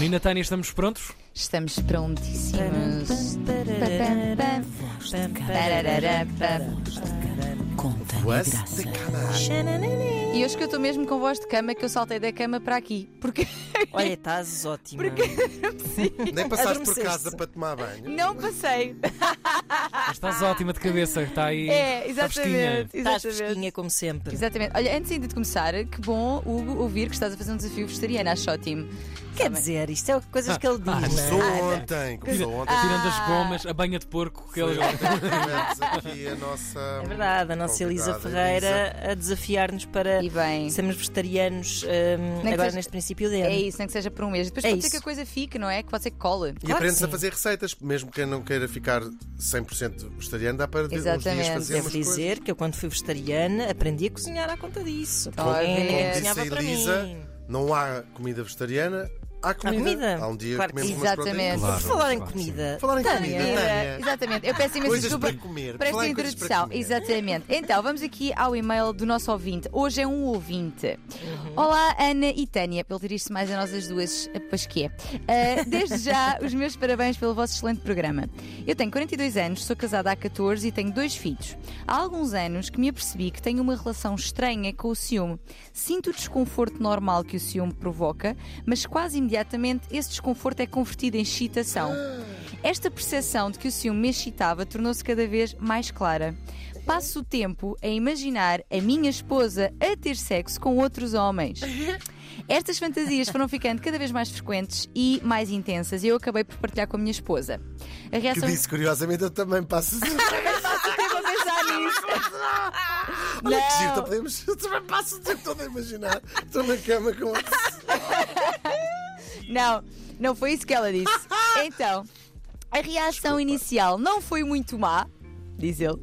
Menina Tânia, estamos prontos? Estamos prontíssimos. Voz e graça. E hoje que eu estou mesmo com voz de cama, que eu saltei da cama para aqui. Porque Olha, estás ótima. Nem passaste por casa para tomar banho. não passei. Mas Estás ótima de cabeça, está aí. É, exatamente. Estás fresquinha como sempre. Exatamente. Olha, antes ainda de começar, que bom, Hugo, ouvir que estás a fazer um desafio vegetariano. Acho ótimo. Quer dizer, isto é coisas que ele diz. Ah, é? Começou ontem, começou ontem. Tirando as Ah. gomas, a banha de porco que ele. Aqui a nossa. É verdade, a nossa Elisa Ferreira a desafiar-nos para E bem. sermos vegetarianos hum, agora seja- neste princípio de É isso, nem que seja por um mês. Depois É pode ser que a coisa fique, não é? Que pode ser que cole. E que a fazer receitas, mesmo quem não queira ficar 100% vegetariano, dá para uns dias Exatamente. fazer Devo dizer coisas. que eu, quando fui vegetariana, aprendi a cozinhar à conta disso. Ninguém- ninguém Como cozinhava disse a para Elisa, mim. Não há comida vegetariana, há comida. comida. Há um dia Claro que comemos umas Exatamente. Claro. Por falar em comida, Falar em Tânia, comida. Tânia. Exatamente. Eu peço imensa Coisas desculpa para comer. para esta para introdução. comer. Exatamente. Então, vamos aqui ao e-mail do nosso ouvinte. Hoje é um ouvinte. Uhum. Olá, Ana e Tânia. Pelo dirigir-se mais a nós as duas, pois que é. Ah, desde já, os meus parabéns pelo vosso excelente programa. Eu tenho 42 anos, sou casada há 14 e tenho dois filhos. Há alguns anos que me apercebi que tenho uma relação estranha com o ciúme. Sinto o desconforto normal que o ciúme provoca, mas quase imediatamente esse desconforto é convertido em excitação. Esta percepção de que o ciúme me excitava tornou-se cada vez mais clara. Passo o tempo a imaginar a minha esposa a ter sexo com outros homens. Estas fantasias foram ficando cada vez mais frequentes e mais intensas e eu acabei por partilhar com a minha esposa. A Que reação disse, curiosamente, eu também passo. Olha que giro, podemos. Eu também passo o tempo todo a imaginar. Estou na cama com outro. Não, não foi isso que ela disse. Então, a reação inicial não foi muito má, diz ele,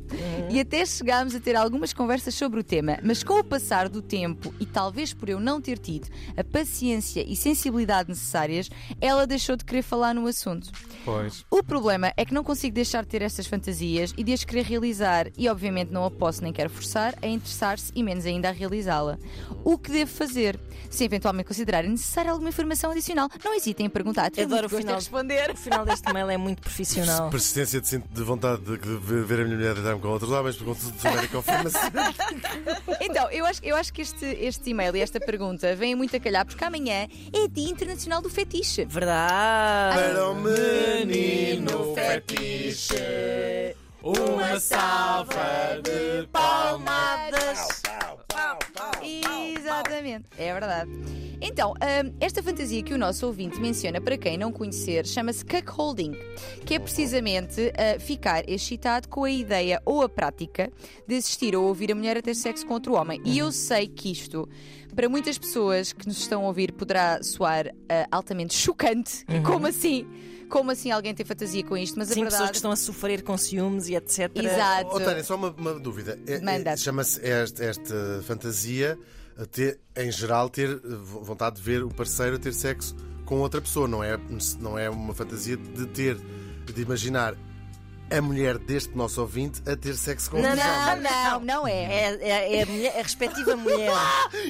e até chegámos a ter algumas conversas sobre o tema, mas com o passar do tempo e talvez por eu não ter tido a paciência e sensibilidade necessárias, ela deixou de querer falar no assunto. Pois. O problema é que não consigo deixar de ter estas fantasias e de as querer realizar, e obviamente não a posso nem quero forçar a interessar-se e menos ainda a realizá-la. O que devo fazer? Se eventualmente considerarem necessária alguma informação adicional, não hesitem em perguntar. Adoro o final. responder. O final deste mail é muito profissional. Persistência de, de vontade de, de ver a minha mulher deitar-me com outros homens, porque se souber a confirmação. Então, eu acho, eu acho que este, este e-mail e esta pergunta vêm muito a calhar, porque amanhã é Dia Internacional do Fetiche. Verdade. Para o menino fetiche. Uma salva de Palmadas. Exatamente, é verdade. Então, hum, esta fantasia que o nosso ouvinte menciona, para quem não conhecer, chama-se cuckolding, que é precisamente uh, ficar excitado com a ideia ou a prática de assistir ou ouvir a mulher a ter sexo com outro homem. E eu sei que isto, para muitas pessoas que nos estão a ouvir, poderá soar uh, altamente chocante. Como assim? Como assim alguém tem fantasia com isto? Mas a Sim, pessoas verdade. que estão a sofrer com ciúmes e etc. Exato. Oh, Tânia, só uma, uma dúvida. É- é- Manda. Chama-se esta, esta fantasia, a ter, em geral, ter eh, vo- vontade de ver o parceiro ter sexo com outra pessoa. Não é, não é uma fantasia de ter, de imaginar a mulher deste nosso ouvinte a ter sexo com Não, outros Não, homens. não, não é. É, é- é a, mulher- a respectiva mulher.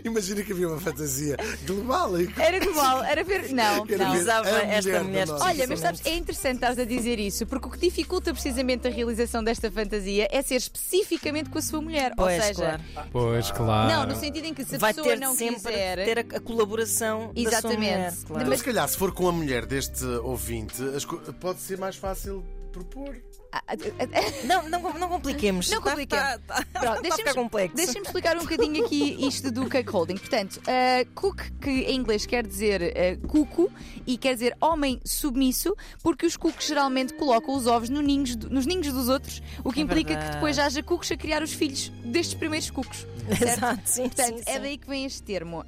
Imagina que havia uma fantasia global e que Era global, era ver. Não, Quero não. ver Usava a esta mulher do mulher nosso- Olha, mas sabes, é interessante estares a dizer isso, porque o que dificulta precisamente a realização desta fantasia é ser especificamente com a sua mulher. Pois, Ou seja, claro. Pois, claro. não, no sentido em que se a Vai pessoa ter não sempre quiser. ter a, a colaboração da sua Exatamente. mulher. Mas- Claro. Mas se calhar, se for com a mulher deste ouvinte, as co- pode ser mais fácil propor. Ah, ah, ah, Não, não, não compliquemos. Não Tá- compliquemos. tá- tá- Pronto, tá a deixa-me complexo. deixa-me explicar um bocadinho aqui isto do cuckolding. Portanto, uh, cook, que em inglês quer dizer uh, cuco e quer dizer homem submisso, porque os cucos geralmente colocam os ovos no ninhos nos ninhos dos outros, o que É implica que verdade. depois haja cucos a criar os filhos destes primeiros cucos. certo? Exato, sim, Portanto, sim, é sim. daí que vem este termo.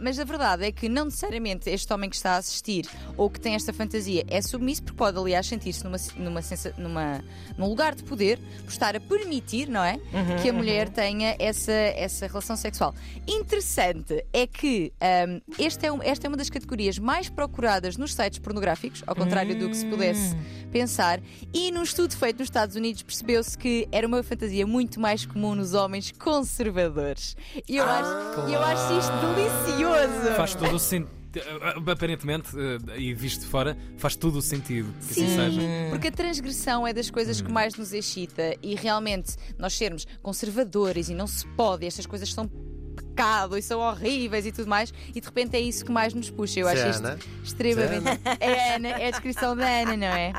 Mas a verdade é que não necessariamente este homem que está a assistir ou que tem esta fantasia é submisso, porque pode, aliás, sentir-se numa, numa, sensa- numa- num lugar de poder por estar a permitir, não é? Uhum, que a mulher tenha essa, essa relação sexual. Interessante é que ahm, este é um- esta é uma das categorias mais procuradas nos sites pornográficos, ao contrário do que se pudesse pensar, e num estudo feito nos Estados Unidos percebeu-se que era uma fantasia muito mais comum nos homens conservadores. E eu, acho, e eu acho isto delicioso. Faz todo o sentido. Aparentemente, eh, e visto de fora, faz todo o sentido que Sim. assim seja. Porque a transgressão é das coisas que mais nos excita e realmente nós sermos conservadores e não se pode, estas coisas são pecado e são horríveis e tudo mais, e de repente é isso que mais nos puxa. Eu acho isto extremamente. É a Ana, é a descrição da Ana, não é?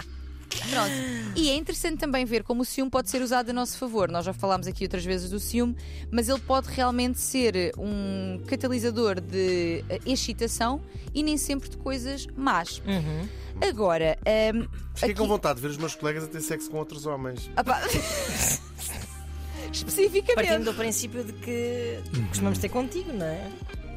Pronto. E é interessante também ver como o ciúme pode ser usado a nosso favor. Nós já falámos aqui outras vezes do ciúme, mas ele pode realmente ser um catalisador de eh, excitação e nem sempre de coisas más. Uhum. Agora, hum, Fiquei com aqui- vontade de ver os meus colegas a ter sexo com outros homens. Ah pá. Especificamente. Partindo do princípio de que costumamos ter contigo, não é?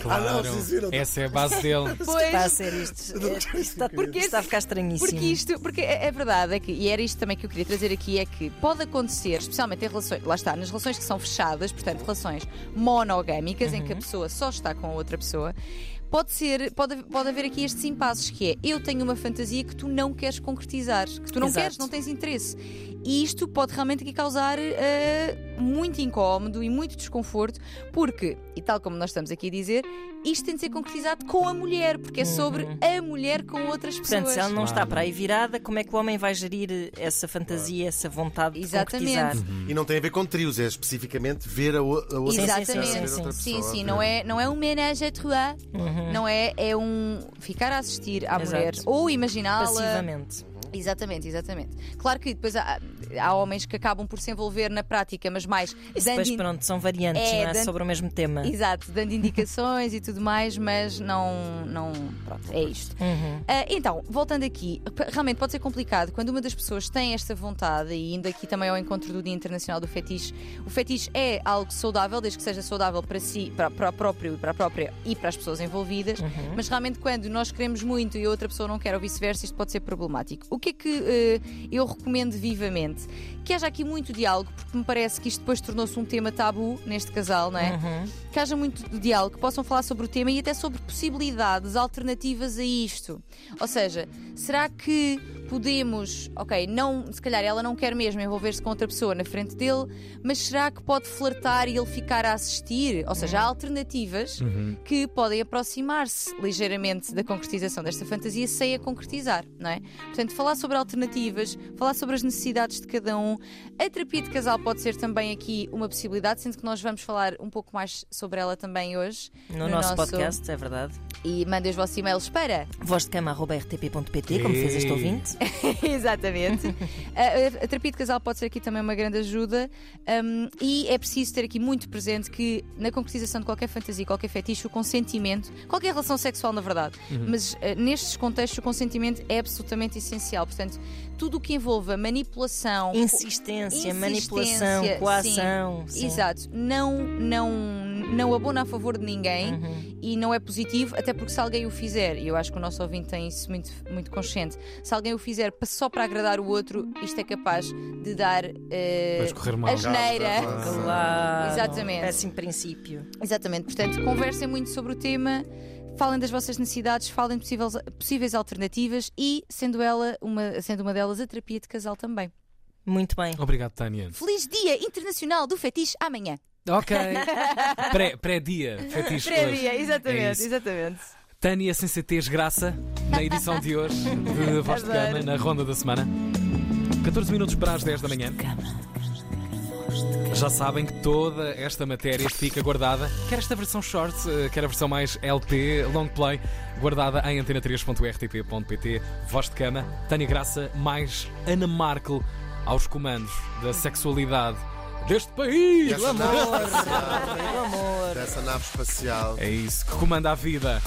Claro. Ah, não, sim, não. Essa é a base dele. Pois, Está a ser isto. Isto está, Porque isto está a ficar estranhíssimo. Porque isto, porque é é verdade, é que, e era isto também que eu queria trazer aqui, é que pode acontecer, especialmente em relações, lá está, nas relações que são fechadas, portanto, relações monogâmicas, em que a pessoa só está com a outra pessoa. Pode ser, pode, pode haver aqui estes impasses que é eu tenho uma fantasia que tu não queres concretizar, que tu não Exato. queres, não tens interesse. E isto pode realmente aqui causar eh, muito incómodo e muito desconforto, porque, e tal como nós estamos aqui a dizer, isto tem de ser concretizado com a mulher, porque é sobre a mulher com outras pessoas. Portanto, se ela não está para aí virada, como é que o homem vai gerir essa fantasia, essa vontade de Exatamente. concretizar? E não tem a ver com trios, é especificamente ver a, o- a outra Sim, sim, Exatamente. sim, sim, Sim, pessoa, sim, ver. não é, não é um ménage à trois, não é, é um ficar a assistir à Exato. mulher ou imaginá-la. Passivamente. Exatamente, exatamente. Claro que depois há, há homens que acabam por se envolver na prática, mas mais Isso depois, in- pronto, são variantes, É, não é? dando- Sobre o mesmo tema. Exato, dando indicações e tudo mais, mas não, não, pronto, é isto. Uhum. Ah, então, voltando aqui, realmente pode ser complicado quando uma das pessoas tem esta vontade, e indo aqui também ao encontro do Dia Internacional do Fetiche, o fetiche é algo saudável, desde que seja saudável para si, para, para o próprio, para a própria e para as pessoas envolvidas, mas realmente quando nós queremos muito e a outra pessoa não quer ou vice-versa, isto pode ser problemático. O que é que eh, eu recomendo vivamente? Que haja aqui muito diálogo, porque me parece que isto depois tornou-se um tema tabu neste casal, não é? Uhum. que haja muito diálogo, que possam falar sobre o tema e até sobre possibilidades alternativas a isto. Ou seja, será que podemos, ok, não, se calhar ela não quer mesmo envolver-se com outra pessoa na frente dele, mas será que pode flertar e ele ficar a assistir? Ou seja, há alternativas que podem aproximar-se ligeiramente da concretização desta fantasia sem a concretizar, não é? Portanto, falar sobre alternativas, falar sobre as necessidades de cada um. A terapia de casal pode ser também aqui uma possibilidade, sendo que nós vamos falar um pouco mais sobre ela também hoje. No, nosso, podcast, é verdade. E mandem os vossos e-mails para. Voz de cama.rtp.pt, como fez este ouvinte. Exatamente. a, a- a terapia de casal pode ser aqui também uma grande ajuda um, e é preciso ter aqui muito presente que na concretização de qualquer fantasia, qualquer fetiche, o consentimento, qualquer relação sexual na verdade, mas eh, nestes contextos o consentimento é absolutamente essencial. Portanto, tudo o que envolva manipulação, Insistência, Insistência, manipulação, sim. coação. sim. Exato. Não, não, não abona a favor de ninguém Uhum. e não é positivo, até porque se alguém o fizer, e eu acho que o nosso ouvinte tem isso muito, muito consciente, se alguém o fizer só para agradar o outro, isto é capaz de dar eh, Vai correr mal. a geneira. Claro. Exatamente. Péssimo princípio. Exatamente. Portanto, conversem muito sobre o tema. Falem das vossas necessidades, falem de possíveis, possíveis alternativas e, sendo ela uma, sendo uma delas, a terapia de casal também. Muito bem. Obrigado, Tânia. Feliz Dia Internacional do Fetiche amanhã. Ok. Pré- Pré-dia. Fetiche hoje. É isso. exatamente. Tânia Sensatez Graça, na edição de hoje de Voz de Cama, na ronda da semana. 14 minutos para as 10 da manhã. Já sabem que toda esta matéria fica guardada, quer esta versão short, eh, quer a versão mais LP, long play, guardada em antena3.rtp.pt. Voz de cama, Tânia Graça, mais Ana Markel aos comandos da sexualidade deste país. Dessa amor. nave espacial. Pelo amor. Dessa nave espacial. É isso que comanda a vida.